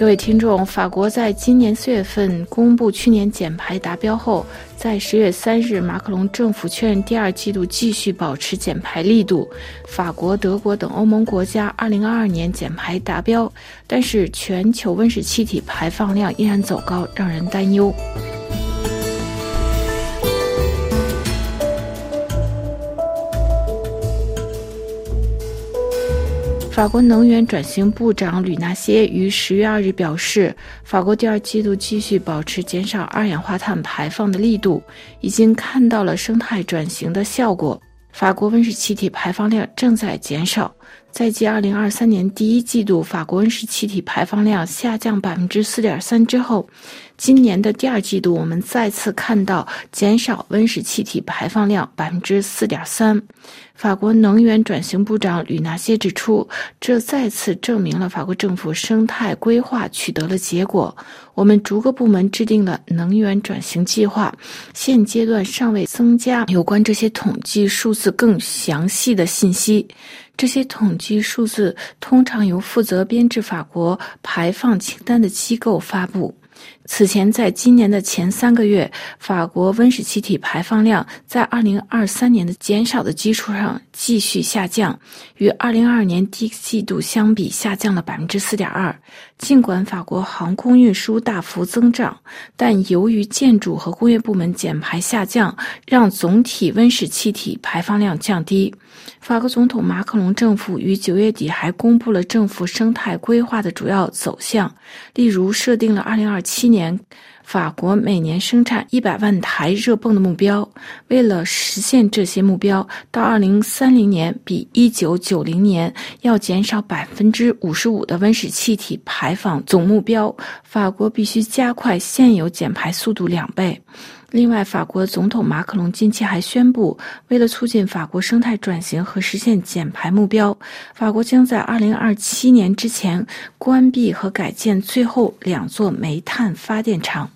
各位听众，法国在今年四月份公布去年减排达标后，在十月三日，马克龙政府确认第二季度继续保持减排力度。法国、德国等欧盟国家二零二二年减排达标，但是全球温室气体排放量依然走高，让人担忧。法国能源转型部长吕纳歇于十月二日表示，法国第二季度继续保持减少二氧化碳排放的力度，已经看到了生态转型的效果。法国温室气体排放量正在减少。在继2023年第一季度法国温室气体排放量下降百分之四点三之后，今年的第二季度我们再次看到减少温室气体排放量百分之四点三。法国能源转型部长吕纳谢指出，这再次证明了法国政府生态规划取得了结果。我们逐个部门制定了能源转型计划，现阶段尚未增加有关这些统计数字更详细的信息。这些统计数字通常由负责编制法国排放清单的机构发布。此前，在今年的前三个月，法国温室气体排放量在2023年的减少的基础上继续下降，与2022年第一季度相比下降了4.2%。尽管法国航空运输大幅增长，但由于建筑和工业部门减排下降，让总体温室气体排放量降低。法国总统马克龙政府于九月底还公布了政府生态规划的主要走向，例如设定了2027年年法国每年生产一百万台热泵的目标。为了实现这些目标，到二零三零年比一九九零年要减少百分之五十五的温室气体。排放总目标，法国必须加快现有减排速度两倍。另外，法国总统马克龙近期还宣布，为了促进法国生态转型和实现减排目标，法国将在二零二七年之前关闭和改建最后两座煤炭发电厂。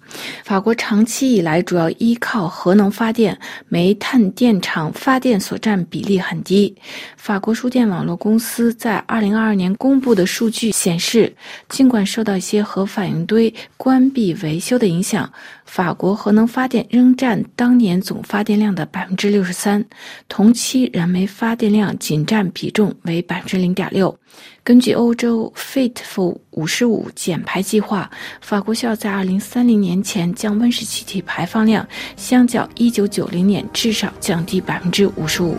法国长期以来主要依靠核能发电，煤炭电厂发电所占比例很低。法国输电网络公司在2022年公布的数据显示，尽管受到一些核反应堆关闭维修的影响，法国核能发电仍占当年总发电量的百分之六十三，同期燃煤发电量仅占比重为百分之零点六。根据欧洲 Fit for 五十五减排计划，法国需要在二零三零年前将温室气体排放量相较一九九零年至少降低百分之五十五。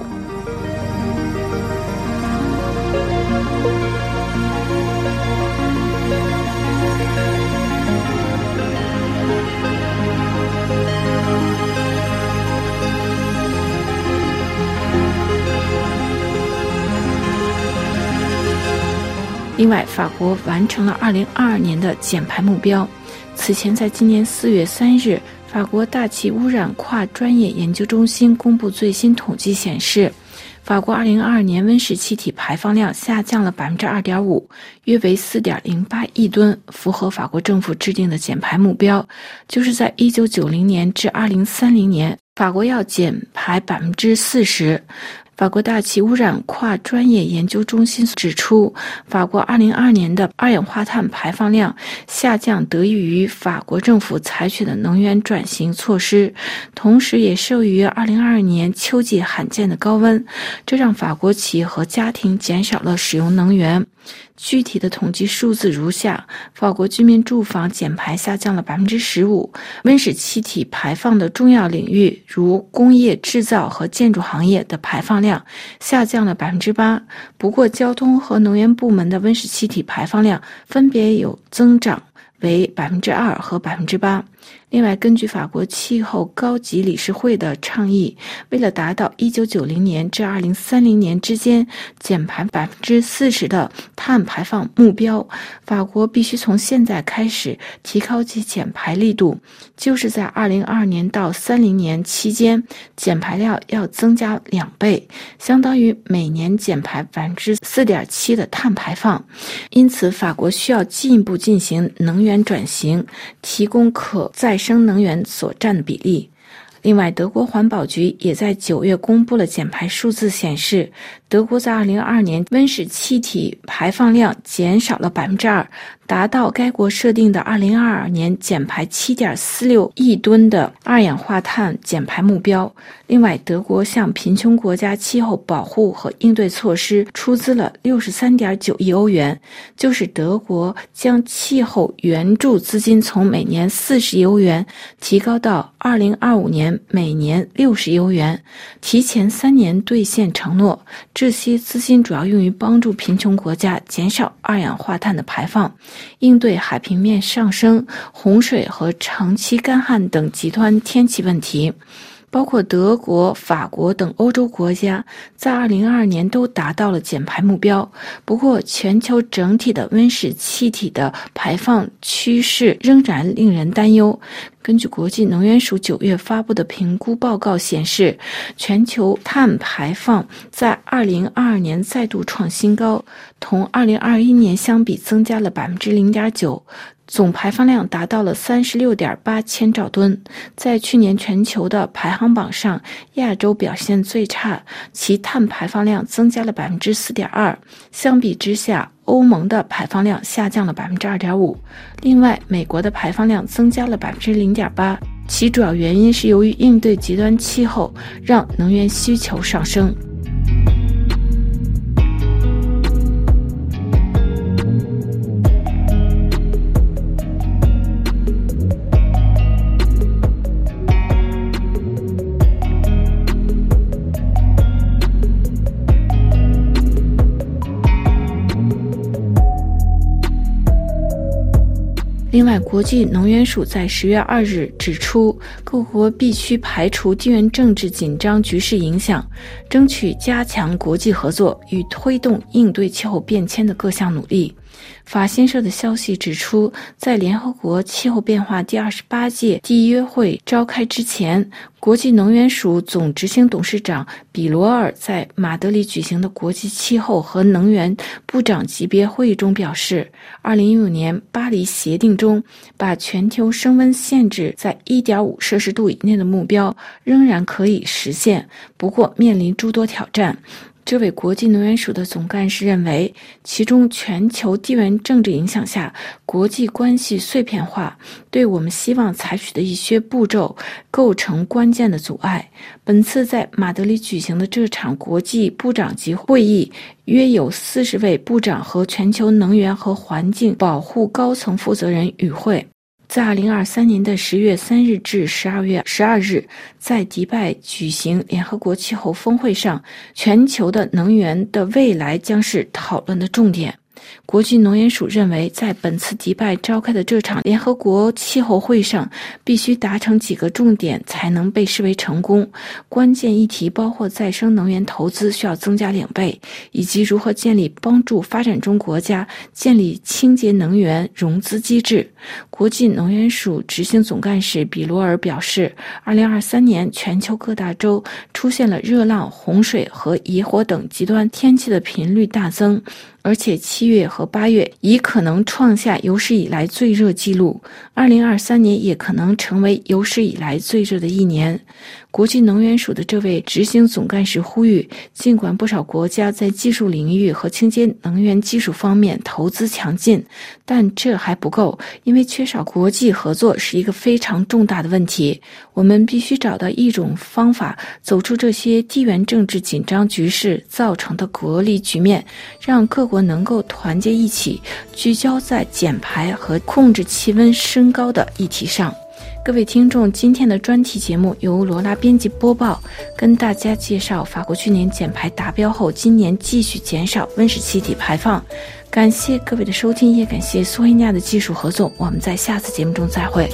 另外，法国完成了2022年的减排目标。此前，在今年4月3日，法国大气污染跨专业研究中心公布最新统计显示，法国2022年温室气体排放量下降了2.5%，约为4.08亿吨，符合法国政府制定的减排目标，就是在1990年至2030年，法国要减排40%。法国大气污染跨专业研究中心指出，法国2022年的二氧化碳排放量下降得益于法国政府采取的能源转型措施，同时也受益于2022年秋季罕见的高温，这让法国企业和家庭减少了使用能源。具体的统计数字如下：法国居民住房减排下降了百分之十五，温室气体排放的重要领域如工业制造和建筑行业的排放量下降了百分之八。不过，交通和能源部门的温室气体排放量分别有增长为百分之二和百分之八。另外，根据法国气候高级理事会的倡议，为了达到1990年至2030年之间减排40%的碳排放目标，法国必须从现在开始提高其减排力度，就是在2022年到30年期间，减排量要增加两倍，相当于每年减排4.7%的碳排放。因此，法国需要进一步进行能源转型，提供可再生能源所占的比例。另外，德国环保局也在九月公布了减排数字，显示德国在2022年温室气体排放量减少了百分之二。达到该国设定的2022年减排7.46亿吨的二氧化碳减排目标。另外，德国向贫穷国家气候保护和应对措施出资了63.9亿欧元，就是德国将气候援助资金从每年40亿欧元提高到2025年每年60亿欧元，提前三年兑现承诺。这些资金主要用于帮助贫穷国家减少二氧化碳的排放。应对海平面上升、洪水和长期干旱等极端天气问题，包括德国、法国等欧洲国家在2022年都达到了减排目标。不过，全球整体的温室气体的排放趋势仍然令人担忧。根据国际能源署九月发布的评估报告显示，全球碳排放在2022年再度创新高，同2021年相比增加了百分之零点九，总排放量达到了三十六点八千兆吨。在去年全球的排行榜上，亚洲表现最差，其碳排放量增加了百分之四点二。相比之下，欧盟的排放量下降了百分之二点五，另外，美国的排放量增加了百分之零点八，其主要原因是由于应对极端气候，让能源需求上升。另外，国际能源署在十月二日指出，各国必须排除地缘政治紧张局势影响，争取加强国际合作与推动应对气候变迁的各项努力。法新社的消息指出，在联合国气候变化第二十八届缔约会召开之前，国际能源署总执行董事长比罗尔在马德里举行的国际气候和能源部长级别会议中表示，二零一五年巴黎协定中把全球升温限制在一点五摄氏度以内的目标仍然可以实现，不过面临诸多挑战。这位国际能源署的总干事认为，其中全球地缘政治影响下国际关系碎片化，对我们希望采取的一些步骤构成关键的阻碍。本次在马德里举行的这场国际部长级会议，约有四十位部长和全球能源和环境保护高层负责人与会。在二零二三年的十月三日至十二月十二日，在迪拜举行联合国气候峰会上，全球的能源的未来将是讨论的重点。国际能源署认为，在本次迪拜召开的这场联合国气候会上，必须达成几个重点才能被视为成功。关键议题包括再生能源投资需要增加两倍，以及如何建立帮助发展中国家建立清洁能源融资机制。国际能源署执行总干事比罗尔表示，2023年全球各大洲出现了热浪、洪水和野火等极端天气的频率大增。而且七月和八月已可能创下有史以来最热记录，二零二三年也可能成为有史以来最热的一年。国际能源署的这位执行总干事呼吁，尽管不少国家在技术领域和清洁能源技术方面投资强劲，但这还不够，因为缺少国际合作是一个非常重大的问题。我们必须找到一种方法，走出这些地缘政治紧张局势造成的隔离局面，让各国能够团结一起，聚焦在减排和控制气温升高的议题上。各位听众，今天的专题节目由罗拉编辑播报，跟大家介绍法国去年减排达标后，今年继续减少温室气体排放。感谢各位的收听，也感谢苏黑亚的技术合作。我们在下次节目中再会。